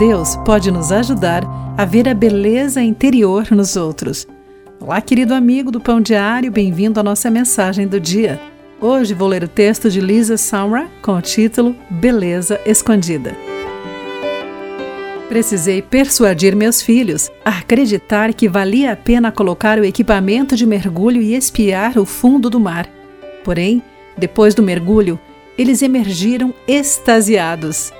Deus pode nos ajudar a ver a beleza interior nos outros. Olá, querido amigo do Pão Diário, bem-vindo à nossa mensagem do dia. Hoje vou ler o texto de Lisa Samra com o título Beleza Escondida. Precisei persuadir meus filhos a acreditar que valia a pena colocar o equipamento de mergulho e espiar o fundo do mar. Porém, depois do mergulho, eles emergiram extasiados.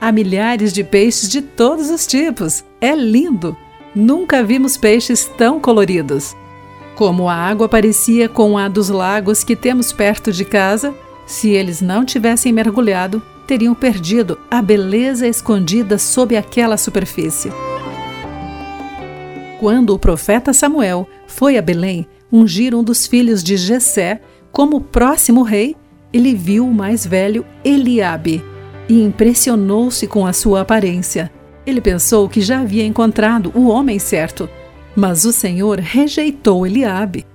Há milhares de peixes de todos os tipos. É lindo! Nunca vimos peixes tão coloridos. Como a água parecia com a dos lagos que temos perto de casa, se eles não tivessem mergulhado, teriam perdido a beleza escondida sob aquela superfície. Quando o profeta Samuel foi a Belém ungir um dos filhos de Jessé como próximo rei, ele viu o mais velho Eliabe e impressionou-se com a sua aparência. Ele pensou que já havia encontrado o homem certo, mas o Senhor rejeitou Eliabe.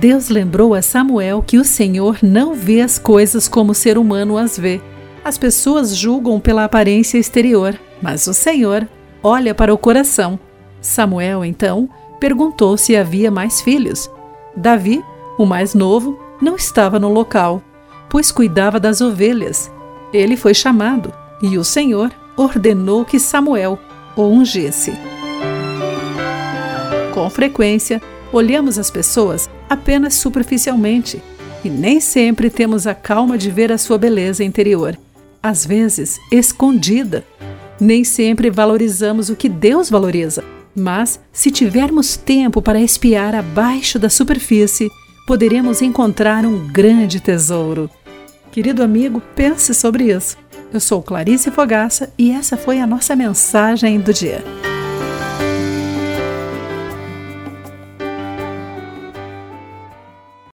Deus lembrou a Samuel que o Senhor não vê as coisas como o ser humano as vê as pessoas julgam pela aparência exterior, mas o Senhor olha para o coração. Samuel, então, perguntou se havia mais filhos. Davi, o mais novo, não estava no local, pois cuidava das ovelhas. Ele foi chamado e o Senhor ordenou que Samuel o ungisse. Com frequência, olhamos as pessoas apenas superficialmente e nem sempre temos a calma de ver a sua beleza interior às vezes escondida. Nem sempre valorizamos o que Deus valoriza, mas se tivermos tempo para espiar abaixo da superfície, poderemos encontrar um grande tesouro. Querido amigo, pense sobre isso. Eu sou Clarice Fogaça e essa foi a nossa mensagem do dia.